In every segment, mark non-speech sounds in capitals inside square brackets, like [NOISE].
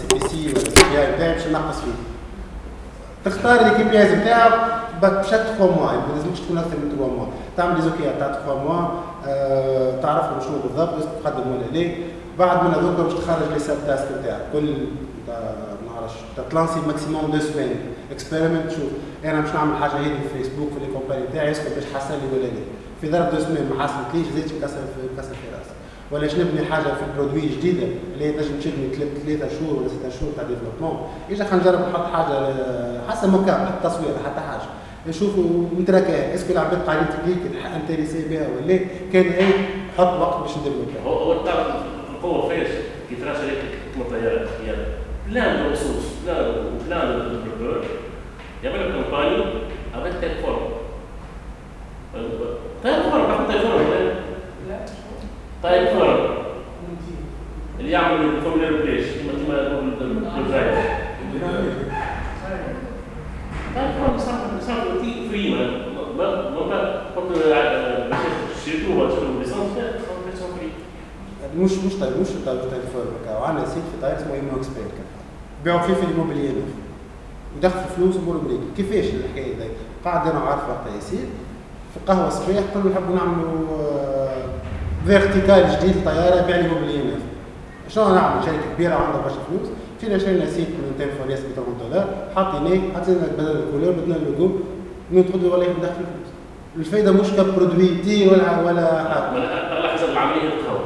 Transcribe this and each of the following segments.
سي بي سي ولا سي بي اي بتاعي باش نقص فيه تختار لي كي بي ايز بتاعك بشات 3 موا ما لازمش تكون أكثر من 3 موا تعمل لي زوكيات تاع 3 موا تعرف شنو بالضبط لازم تقدم ولا لا بعد من هذوك باش تخرج لي ساب تاسك بتاعك كل ما نعرفش تلانسي ماكسيموم دو سوين اكسبيرمنت شوف أنا باش نعمل حاجة هذه في فيسبوك في لي كومباني تاعي اسكو باش حصل لي ولا لا في ضرب دو سوين ما حصلتليش زيد نكسر في نكسر في راسي ولا نبني حاجة في برودوي جديدة اللي هي تنجم تشدني ثلاثة شهور ولا ستة شهور تاع ديفلوبمون إجا خلينا نجرب نحط حاجة حسب موكاب حتى تصوير حتى حاجة. نشوفوا نتراكا اسكو العباد قاعدين تكليك انتريسي بها ولا كان أي حط وقت باش ندير هو هو القوه فاش كي ترى شركه كما الطيارات هي بلان الرصوص بلان الديفلوبور يعمل كومباني افيك تيك فورم تيك فورم تاخذ تيك فورم لا تيك فورم كما الدرايف تيك فورم صار صار فري ما ما ما حط باش تشريكو ولا تشريكو ليسونس فري مش مش طيب مش طيب طيب فورم وعندنا سيت في طيب اسمه ايمو اكسبير بيعوا فيه في الاموبيليات ودخل فلوس امور بريك كيفاش الحكاية دي؟ قاعد أنا عارف وقتها يصير. في قهوة صباح قالوا نحبوا نعملوا فيرتيكال جديد للطياره بيع لي موبيليات شنو نعمل شركه كبيره عندها برشا فلوس؟ فينا شرينا سيت من 200 فوريس ب 3 دولار حاطيناه حطينا بدل الكولور بدنا اللوجو ندخل ولا ندخل فلوس. الفايدة مش كبرودوي تي ولا ولا حاجة على حسب العملية تتخوف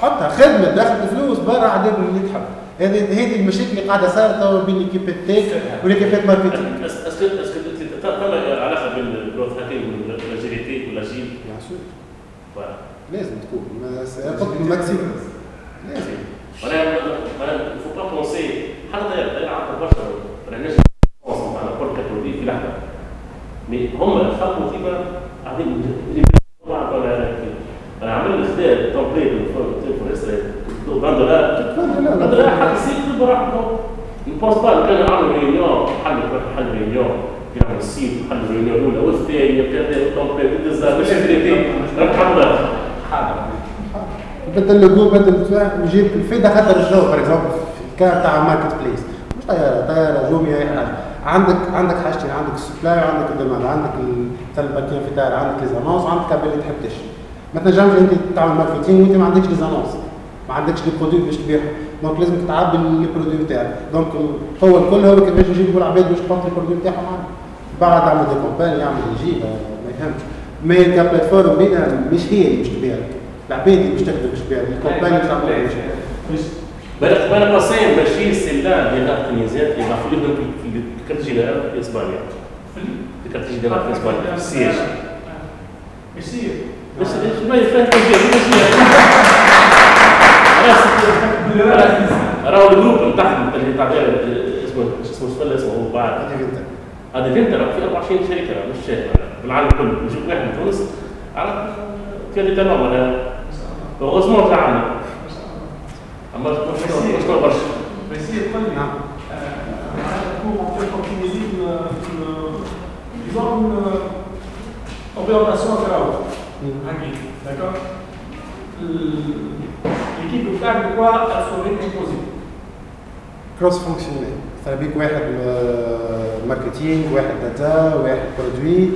حطها خدمة. داخل فلوس برا عذاب اللي تحب. هذه هذه المشاكل اللي قاعدة صارت توا بين ليكيبات تيك وليكيبات ماركتينغ اسكو اسكو فما علاقة بين الجروث هاكينغ والاجيليتي والاجيل بيان سور لازم تكون. قلت ماكسيموم لازم أنا أنا فو با بونسي حتى يلعب برشا ما عندناش على كل كاتيجوري في لحظه مي هم خلقوا كيما قاعدين أنا عملت اختيار تمبليت فورست 20 دولار 20 دولار حتى السيت براحته نبونس با كان عامل ريونيون حل حل ريونيون يعمل السيت حل الريونيون الاولى والثانيه التمبليت بالدزا مش راك حاضر بدل اللوجو بدل يجيب الفايده خاطر الجو فور اكزومبل كان تاع ماركت بليس مش طياره طياره جومي اي حاجة عندك عندك حاجتين عندك السبلاي وعندك الديماند عندك الباكين في الدار عندك لي زانونس وعندك اللي تحب تشتري ما تنجمش أنت تعمل marketing وأنت ما عندكش les annonces ما عندكش les produits باش تبيعهم donc لازم تعبي les produits بتاعك. donc هو الكل هو كيفاش يجيبوا العباد باش تحط les produits بتاعهم عندك. بعد عمل des campagnes يعمل يجيب ما يفهمش. ما هي ك plateforme بينا مش هي اللي باش تبيع. العباد اللي باش تخدم باش تبيع ال campagne باش تعمل بالك بالك قصين ماشي السلان ديال التنيزات اللي يبدا في ال quartier général في اسبانيا في الكارت جينيرال في اسبانيا في السياج يصير بس ما يفهم راهو الجروب نتاعهم اللي تاع اسمه اسمه اسمه بعد هذا فينتا راه في 24 شركه مش بالعالم كله نجيب واحد من تونس على كان تمام أنا هوزمون تاعنا اما مش برشا يصير قل لي نعم pour en fait optimiser une, une, disons une orientation à D'accord L'équipe de faire de quoi elle serait composée cross functional مثلا بيك واحد marketing واحد data واحد produit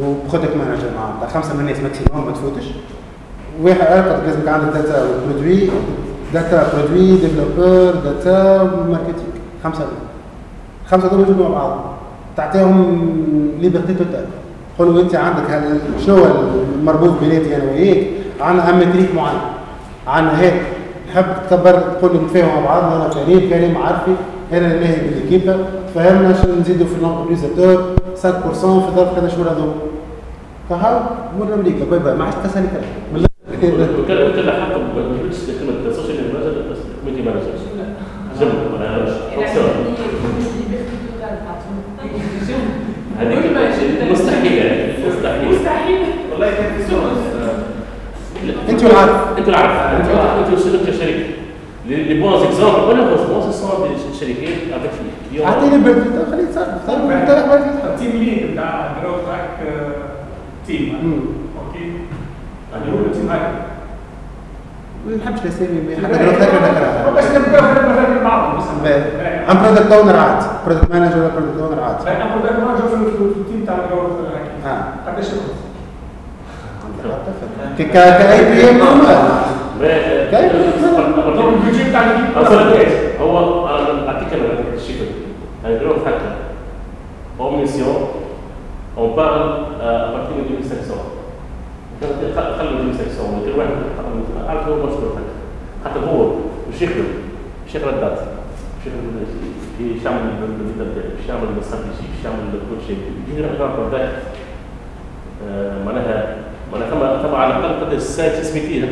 و product manager معناتها خمسة من الناس maximum ما تفوتش. واحد علاقه لازمك عندك data و produit data produit développeur data marketing خمسة دول. خمسة دول يجوا مع بعض. تعطيهم liberté totale قولوا انت عندك شنو المربوط بيناتي أنا وياك عندنا une métrique معين. عندنا هيك. تحب تكبر تقول نتفاهموا مع بعض أنا كريم كريم عارفي. أنا ناهي ب l'équipe تفهمنا شنو نزيدوا في الامبريزاتور 5% في ظرف كذا شهور هذوك. فهاو مر أمريكا؟ باي باي. ما عادش تسالي كلام. وكان وكان حق ما تقولش كلمه سوشيال مانجر بس كوميدي مانجر جنب ولا هذيك مستحيل مستحيل مستحيل والله كان في سؤال انت والعارف أنتوا العارف أنتوا أنتوا شركه كشركه لي بونز اكزامبل ولا بونز سون دي شركات افيك اعطيني بردي خليه يتصرف طيب انت ال team lead بتاع growth hack team OK ما نحبش الاسامي حتى لو فاكر ذكرها بس نبقى نبقى مع أم product owner عاد. product manager ولا product owner عاد. أنا product manager في ال team تاع ال growth آه. قداش يخلص؟ [LAUGHS] ك كاي بي ام طب البيجي بتاع؟ هو أنا اعطيك أنا الشيء un gros hacker en mission on parle à partir de 2500 خلوا 2500 كل واحد عارف هو مشهور حتى هو مش يخدم مش يقرا الدات مش يخدم مش يعمل مش يعمل يعمل كل شيء يجي يقرا الدات معناها معناها ثم ثم على الاقل قد السايت اسميتي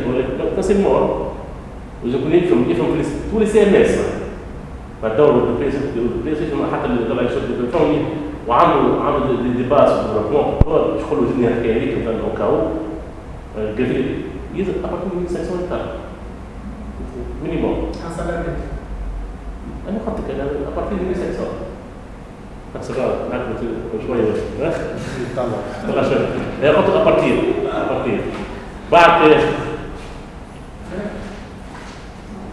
نفس المور واذا كنت يفهم يفهم في لي سي ام اس فالدور البلاي ستيشن حتى اللي طلع يشد التليفون وعملوا عملوا دي ديباس وديفلوبمون يدخلوا جبنا حكايه هذيك مثلا يزيد ابارتي من 500 هكتار مينيموم حسب الريت أنا قلت لك أنا ابارتي من 500 نفس الغلط ناكل شوية. بس طلع شوية. قلت ابارتي ابارتي بعد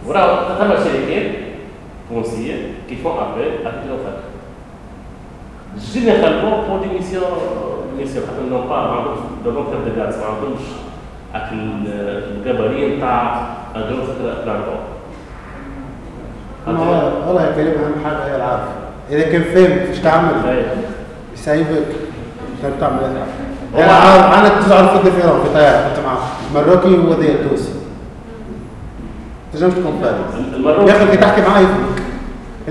وراه ثم شركات foncier qui font appel à les femmes. Généralement, pour des missions, missions n'ont pas de l'entrée de gaz, ما عندهمش الجبارين بتاع الجروث بلانتون. والله يا كريم أهم حاجة هي العافية. إذا كان فاهم إيش تعمل يسايبك. أنت بتعمل إيه؟ أنا أنا تزعل في الدفيرون في طيارة كنت مع مراكي وذي التونسي تنجم تكون فاهم يا أخي تحكي معاه يفهمك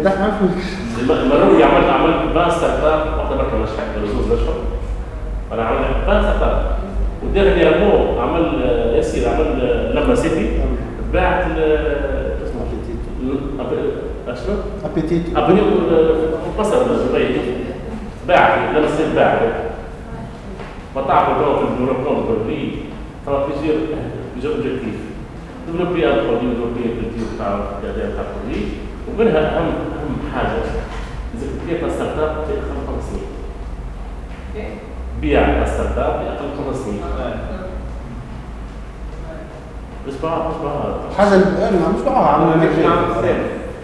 تحكي معاه يفهمك المروي عمل عمل 20 ستارت اب واحدة بركه مش حق رزوز اشهر أنا عملت 20 اب وديرنييرمون عمل ياسير عمل لما سيتي باعت اسمه أشنو؟ أبيتيتو. ابني مصر دبي باع لما سيتي باع وطاع في الديفلوبمون برودوي فما بليزيور بليزيور أوبجيكتيف. ديفلوبي ان برودوي ديفلوبي الكولتيف تاع تاع البرودوي ومنها أهم أهم حاجة إذا كنت كيف ستارت اب في خمس سنين بيع start-up في أقل خمس سنين. مش بعض مش بعض حاجة أنا مش بعرف. عمل مرجان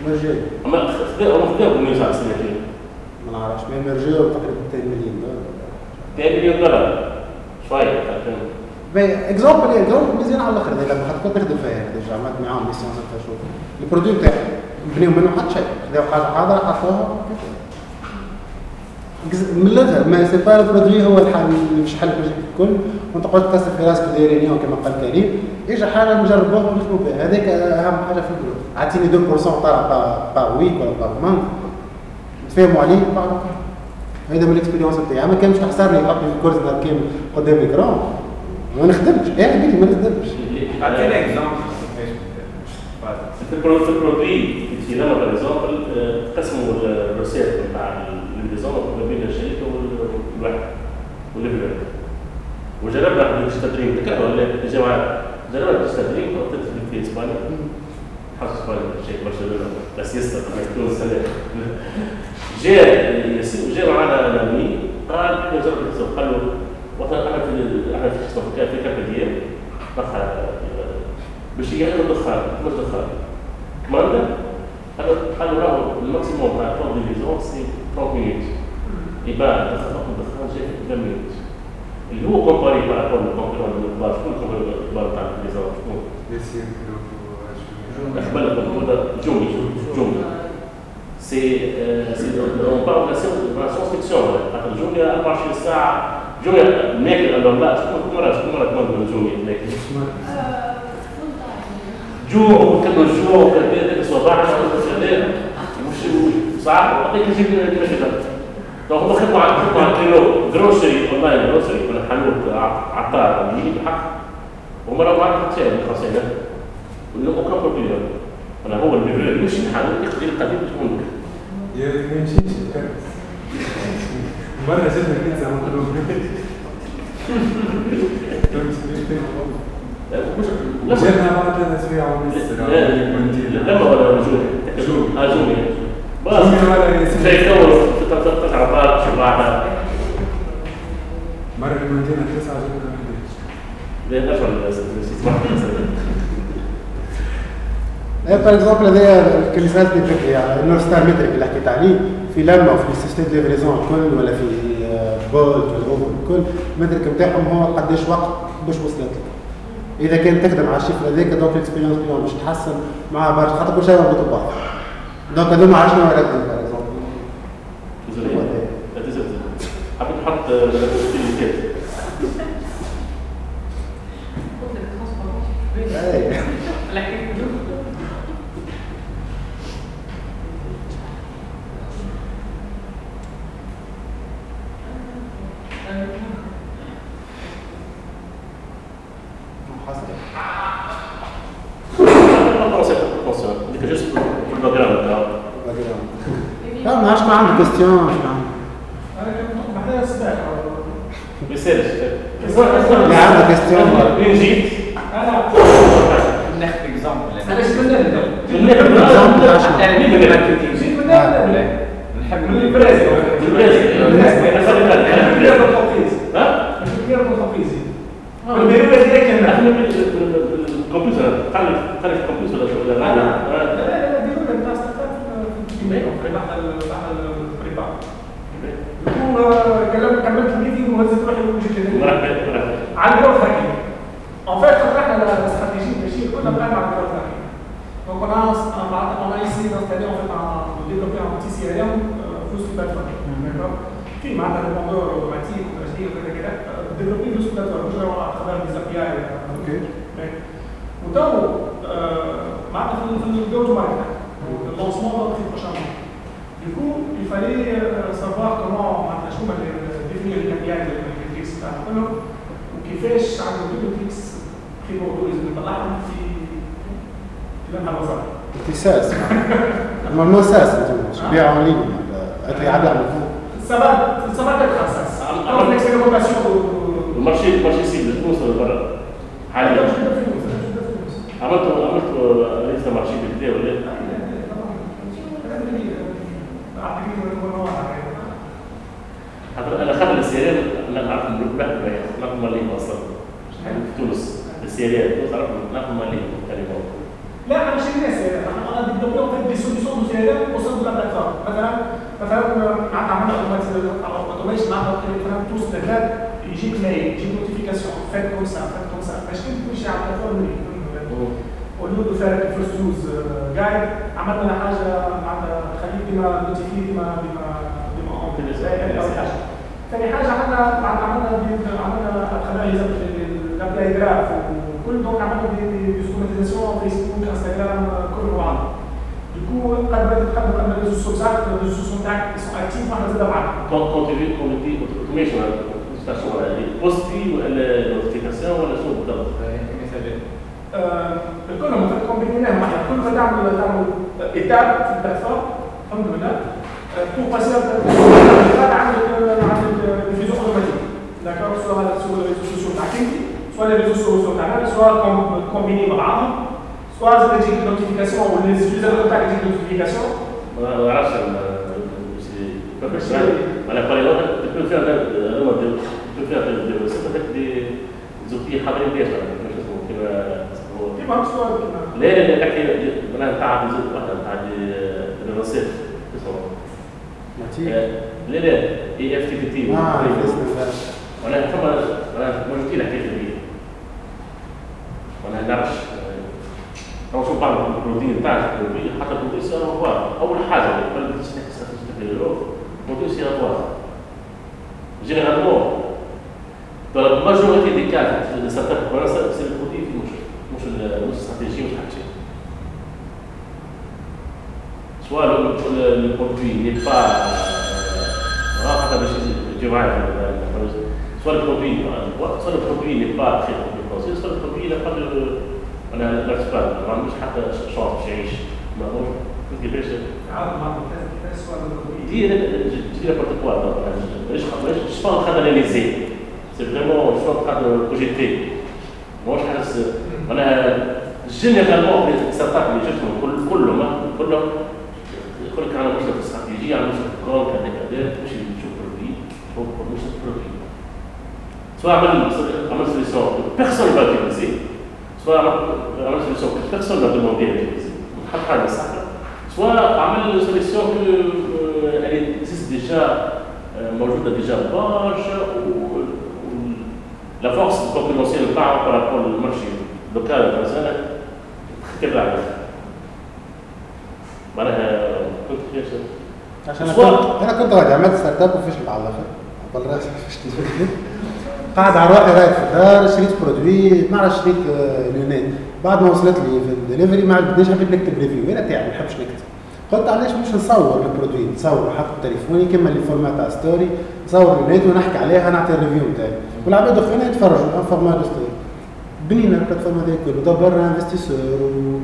مرجان اما خذوا هم خذوا من يسع سنتين ما نعرفش mais مرجان تقريبا 2 مليون دولار. 2 مليون دولار. باهي exemple exemple مزيان على الآخر. لما حتكون تخدم فيها déjà عملت معاهم mission ست شهور ال produit تاعهم بنيو منهم حتى شيء. خذاو حاجة حاضره حطوها من الآخر ما سي با البرودوي هو الحل اللي مش حل الكل وأنت قعدت تكسر في راسك في ريونيون كما قال كريم اجا حاجة نجربوها ونخدموا بها هذاك أهم حاجة في الجروب اعطيني 2% طالع با ويك ولا با مانك تفهموا عليه بعد هذا من الإكسبيريونس بتاعي. ما كانش تحسرني يحطني في الكورس نهار كامل قدام الاكران ما نخدمش. إيه قال لي ما نخدمش. اعطينا اكزامبل في البرودوي في لما باغ اكزومبل الانتظام ما بين الشركة والواحد والليفل وجربنا التدريب تذكروا ولا الجماعه جربنا التدريب وقت في إسبانيا. حاجة إسبانيا شيء برشلونة بس يسطا تونس جاء جاء معنا نامي قال نجرب التسوق قال له وقت إحنا في إحنا في السوق في دخل باش يعمل الدخان مش دخان كماندا؟ قال قال راهو الماكسيموم تاع طون ديفيزون سي 30 مينوت يباع الدخان 30 مينوت اللي هو كومباري بار رابور للكونكورون الكبار شكون الكونكورون الكبار تاع الديفيزون شكون؟ أخبار هذا جوني جوني سي سي اون بارل لا سيونس فيكسيون خاطر جوني 24 ساعه جوني ماكل أنا لا شكون مره شكون مره كمان جوني ماكل جوع وكذا ذاك الصباح وكذا وش وقت يجيب لنا كيفاش كذا لو هم خدموا على خدموا على كيلو جروسري اونلاين جروسري من حانوت عطار يجيب الحق ومره واحدة حتى خاصين ولا اوكا بروبليم أنا هو اللي يمشي الحانوت يقضي القديم تكون يا ما يمشيش مرة جبنا بيتزا مطلوب جبنا بعد أسبوع ونص لما ولا جوني جوني. ياسين. زي تو تقطع عطار شبعنا مرة المدينة تسعة جبنا 11 ده اشهر الاستثمار إيه باغ اكزومبل ال north star metric اللي حكيت عليه في لما وفي système livraison الكل ولا في Bolt ولا Uber الكل ال metric نتاعهم هو قداش وقت باش وصلت لك إذا كان تخدم على ال chiffre هذاك donc ال expérience بيهم باش تحسن مع برشا خاطر كل شيء مربوط ببعض donc هذوما عشنا وردين par exemple désolé لا حبيت transparence إيه. لكن حسن هذيك juste في ال background لا ما عادش ما عندي question ما عندي أنا كنت محتاج سباحه ما يسالش لا عندي كويستيون وين جيت؟ أنا ناخذ اكزامبل علاش كنا نبدا من هناك أنا مين اللي ماركتينج جيت من هنا ولا نحب من البرازيل البرازيل. كبير التنفيذ ها؟ كبير التنفيذ والبيروت هذيك كان إحنا الكمبيوتر تعرف تعرف الكمبيوتر ولا لا لا لا؟ لا بيروت انت استفدت في بعد بعد ال prépa كلمت كملت ال meeting وهزت روحي وجيت هنا على ال growth hacking en fait رحنا la stratégie ماشي كنا بنعمل على fait un, de développer un petit CRM euh, full sous plateforme. D'accord في معناتها كذا كذا développer full sous plateforme مش OK وتو معناتها في الجو ماركت le lancement va très prochainement. Du coup, il fallait savoir comment définir les KPI للميتريكس بتاع كله وكيفاش عندنا ميتريكس بريموتو لازم نطلعهم في في لمحه الوسط. اختصاص نورمالمون ساس أنتم تبيعوا اون لين اتري عاد يعمل Ça va, ça va être ça. Alors, l'expérimentation de. المارشي المارشي سيب لتونس ولا برا؟ حاليا عملت عملت لسه مارشي بالبدايه ولا أنا خدم السيارات أنا نعرف نروح نعرف مالين أصلا. في تونس. السيارات تونس نعرف نعرف مالين تقريبا. لا أنا مش الناس أنا de CRM au sein de la plateforme مثلا مثلا عملنا اوتوميشن معناتها مثلا توس دكات يجيك ميل يجيك نوتيفيكاسيون فات كوم سا فات كوم سا باش تمشي على البلاتفورم ولو دو فير فيرست يوز جايد عملنا حاجة معناتها ديما نوتيفي ديما ديما اون ثاني حاجة عملنا عملنا عملنا خلينا الابلاي جراف وكل دونك عملنا دي فيسبوك إنستغرام كل بعض ديكو قد بدات قد قد الريزو سوسيال الريزو سوسيال تاعك سون اكتيف وإحنا زاد كون كون تي كون تي اوتوميشن بوستي ولا نوتيفيكاسيون ولا شنو بالضبط؟ الكل هم كومبينيناهم كل ما تعمل تعمل ايتاب في البلاتفورم الحمد لله بور باسي عندك عندك ديفيزيون اوتوماتيك داكور سواء سواء les réseaux sociaux سواء les réseaux sociaux تاعنا سواء كومبيني مع بعضهم سواء تجيك نوتيفيكاسيون ولا les utilisateurs تاعك تجيك نوتيفيكاسيون ما نعرفش على قرية تكون فيها هذوما تكون فيها دي زوجية حاضرين بيها مش اسمه كما كيما سواء كيما لا لا لا نتاع واحدة نتاع الرصيف اسمه لا لا اي اف تي بي تي آه وأنا ثم أنا مشكلة لك كيف هي وأنا نعرفش أو شوف بعض ال produit بتاعك حتى ال produit c'est هو أول حاجة الروح ال produit c'est هو généralement dans la majorité des cas de certains problèmes, c'est le produit qui mouche. Mouche la stratégie, mouche Soit le, le, le produit n'est pas. Euh, soit le produit, soit le produit n'est pas très compréhensible, soit le produit n'a pas de. On a l'expert, on a مش حتى شعر مش يعيش ما هو كيفاش عاد مع كيفاش دي دي en train d'analyser c'est vraiment je suis en train de projeter moi je حاسس أنا جينيرالمون اللي جبتهم كل كلهم كلهم يقول لك أنا مش في plan كذا كذا مش produit شوف مش produit soit عمل عمل personne va utiliser soit عمل personne va demander à utiliser حط حاجة صح soit عمل que اللي existe déjà موجوده déjà و la force concurrentielle نتاعو par rapport لل marché local international كبر عليه معناها كنت كيفاش عشان أنا كنت عملت startup وفشل على الآخر. راسي فشلت قاعد على روحي رايح في الدار شريت produit ما عرفت شريت آه، lunettes بعد ما وصلت لي في الدليفري ما عجبنيش حبيت نكتب review أنا تاعي ما نحبش نكتب. قلت علاش مش نصور ال produit نصور نحط تليفوني كما les formats تاع story نصور lunettes ونحكي عليها نعطي ال review نتاعي والعباد الاخرين يتفرجوا format story بنينا ال plateforme هذيك كله دبرنا investisseur و...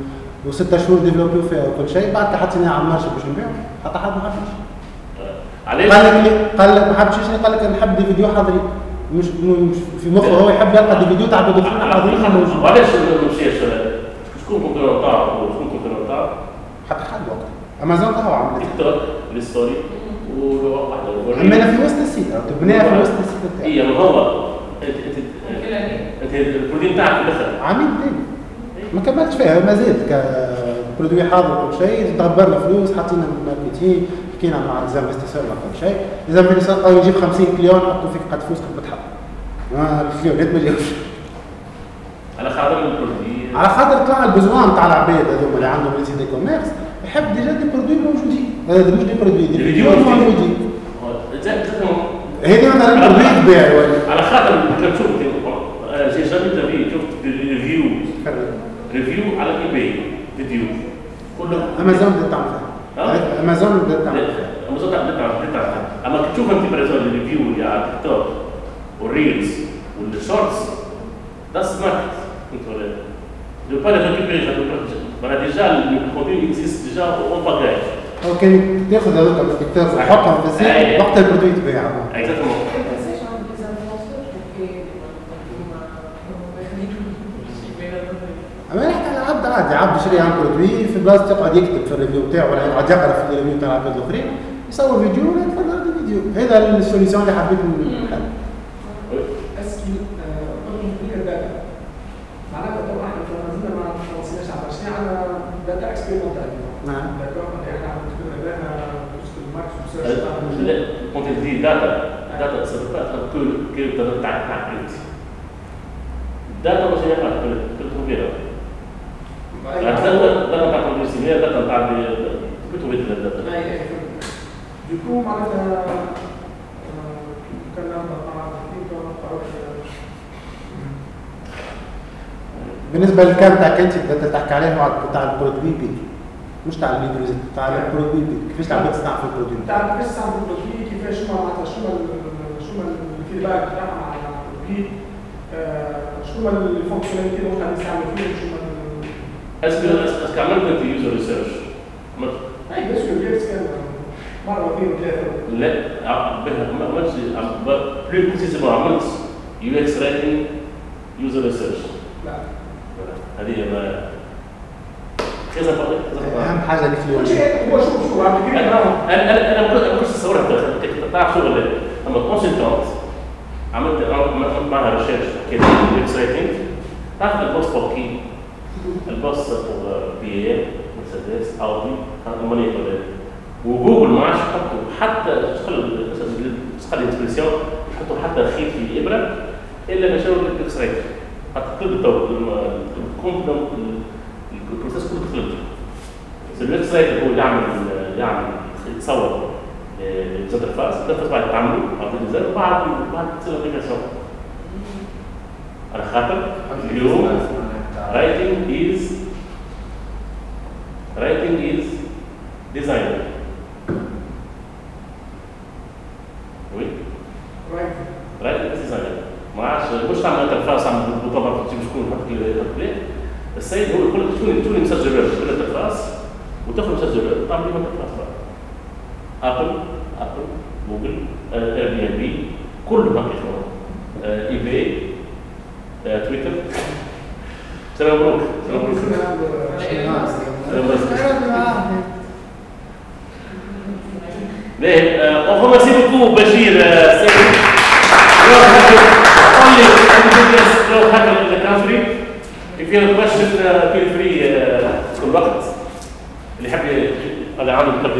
وستة شهور ديفلوبيو فيها وكل شيء بعد حطيناها على ال marché باش نبيعو حتى حد ما حبش. علاش قال لك؟ قال لك ما حبش قال لك أنا نحب des vidéos حاضرين مش مش في مخه هو يحب يلقى des vidéos تاع بدو حاضرين موجود وعلاش ما مشيش شكون concurrent تاعو وشكون concurrent تاعو حتى حد وقت. أمازون هو عملت تيك توك ال story وواحد عملنا في وسط السيت أو تبنيها في وسط السيت. بتاعي هي ما هو. انت انت البرودين تاعك في الآخر عامين تاني. ما كملتش فيها ما زلت كبرودوي حاضر وكل شيء تغبرنا فلوس حطينا ماركتينغ حكينا مع ليزانفستيسور ولا كل شيء. ليزانفستيسور قالوا يجيب 50 كليون حطوا فيك قد فلوس قد بتحط ما الكليونات ما جاوش على خاطر البرودي على خاطر طلع البزوان تاع العباد هذوما اللي عندهم ريزي دي كوميرس يحب ديجا دي برودوي موجودين. هذا مش دي برودوي دي دي فيديو موجودين. هذه مثلا برودوي تبيع على خاطر كنت شفت جي جامي تبي شفت ريفيو ريفيو على اي باي فيديو كله امازون ها؟ فيها امازون فيها امازون تعرف تعرف أما تشوف أنت بريزون الريفيو على تيك توك والريلز والشورتس ده سمارت انت ولا je peux les récupérer معناها déjà ال content existe déjà en package هو كان تاخذ هذوك التيك توك وتحطهم في. ال site وقت ال produit تبيع exactement عادي عبد يشري عن produit في بلاصه يقعد يكتب في ال review بتاعه ولا يقعد يقرأ في ال review تاع العباد الاخرين يصور فيديو ولا يتفرج على الفيديو. هذا ال solution اللي حبيت نحل نعم. يعني سبقات كل كل داتا تاع تاع كريت داتا مش بالنسبة للكام تاع كنتي بدأت تحكي عليه هو تاع البرودوي مش تاع الليبريزيت تاع البرودوي كيفاش العباد تستعمل في البرودوي؟ تعرف كيفاش تعمل البرودوي؟ كيفاش شو معناتها؟ شو شو الفيدباك بتاعها مع البرودوي شو الفونكشناليتي اللي ممكن نستعمل فيهم شو اسكو اسكو عملت انت يوزر ريسيرش اي بس كيف كان مره واثنين ثلاثة لا ما عملتش بلو بريسيزمون عملت يو إكس رايتنج يوزر ريسيرش لا هذه ما كذا كذا أهم حاجة اللي في شيء هو شوف شو عم تقرا أنا أنا أنا ما كنتش اتصورها تعرف شغل اما كونسلتانت عملت عملت معها ريسيرش كده إكس رايتنج تعرف البوس بوكي البوس بي ام مرسيدس اودي ماني وجوجل ما عادش يحطوا. حتى شغل الانسبريسيون يحطوا حتى خيط في الإبرة إلا ما شاوروا لك إكس رايتنج حتى تقلب تو البروسيس كله تقلب الويب سايت هو يعمل يعمل يتصور زاد الفاس ده بعد تعمله بعد الزر وبعد بعد تصير الابلكاسيون على خاطر اليوم writing is writing is design. Oui? رايت writing is design. ما عادش مش تعمل انترفاس تعمل بالطبع تجيب شكون تحط لي السيد هو يقول لك شو اللي مسجل بالانترفاس وتاخذ مسجل تعمل لي بقى ابل ابل جوجل اير بي ان بي كله باقي اي باي تويتر سلام مبروك سلام مبروك on remercie beaucoup Bashir uh, saying you're happy only indigenous you're happy in the country if you have a question uh, feel free uh, في الوقت اللي يحب ي- أنا عامل كاب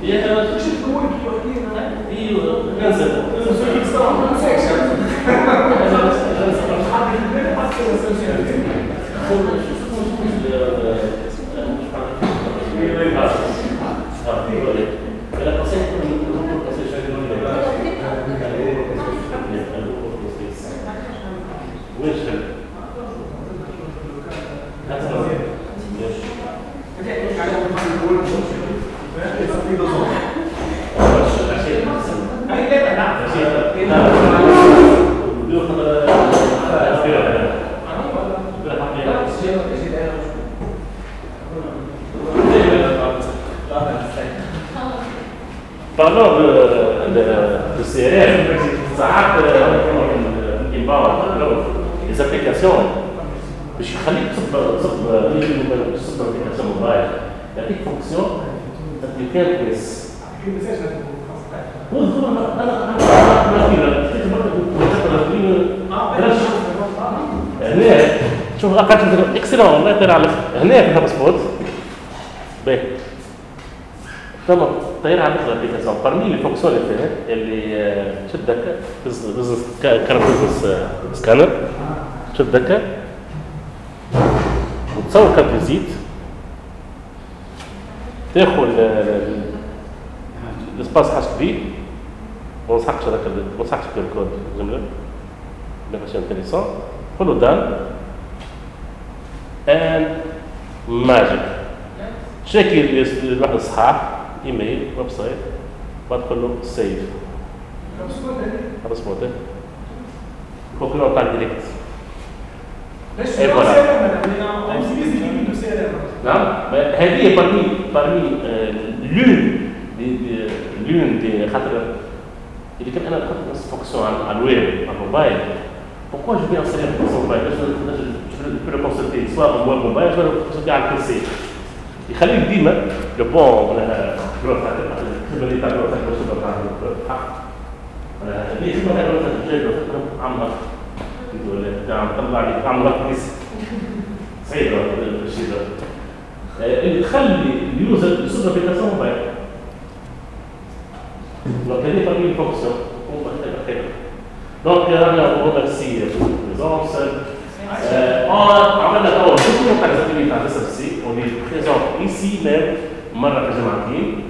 فيزيت اليوم يا شوف هو كي يحكي أيوه ننزل Parlons les applications باش يخليك تصب تصب تصب ابليكاسيون موبايل يعطيك فونكسيون you can press هنا شوف أقل اكسلون والله طير على هنا في الهاب سبوت باهي تمام طير على الابليكاسيون parmi les fonctions اللي آه، هكا بزنس كارت بزنس سكانر شد هكا وتصور كارت فيزيت تاخذ الاسباس حاج كبير ما نصحكش هذاك ما نصحكش الكود جمله لا ماشي انتريسون قول له دان ان ماجيك تشيكي الواحد الصحاح ايميل ويب سايت بعد تقول له سيف هذا اسمه ده كونكلون تاع ديريكت Et voilà. voilà. نعم هذه parmi parmi آه، l'une des des- l'une des خاطر اللي كان أنا نحط نفس فونكسيون على على الويب على الموبايل pourquoi je vais installer une fonction mobile je peux le consulter soit en web mobile soit le consulter ديما لو بون جروث الخدمه اللي تاع جروث تاع الحق اللي خدمه تاع جروث تاع عمرك ولا تاع طلع لي عمرك كويس صعيب الشيء ده اللي تخلي اليوزر يصير ابليكاسيون موبايل دونك هذه parmi les fonctions on va faire après donc أنا remercie pour la présence on عملنا اول beaucoup تاع زميلي تاع اس اف سي est présent ici même مره في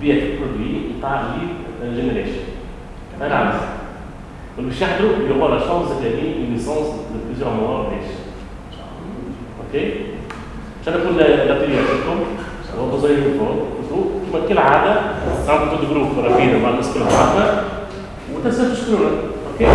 بيع برودوي نتاع ليد جينيريشن. أنا عارف. باش يحضروا يورو لا شانس une licence de plusieurs mois riche. Ok? عشان نكون الاتيليو عندكم وبزاي الفوق كما كل عادة عندكم جروب رفيق مع الناس كلها وتنسوا تشكرونا أوكي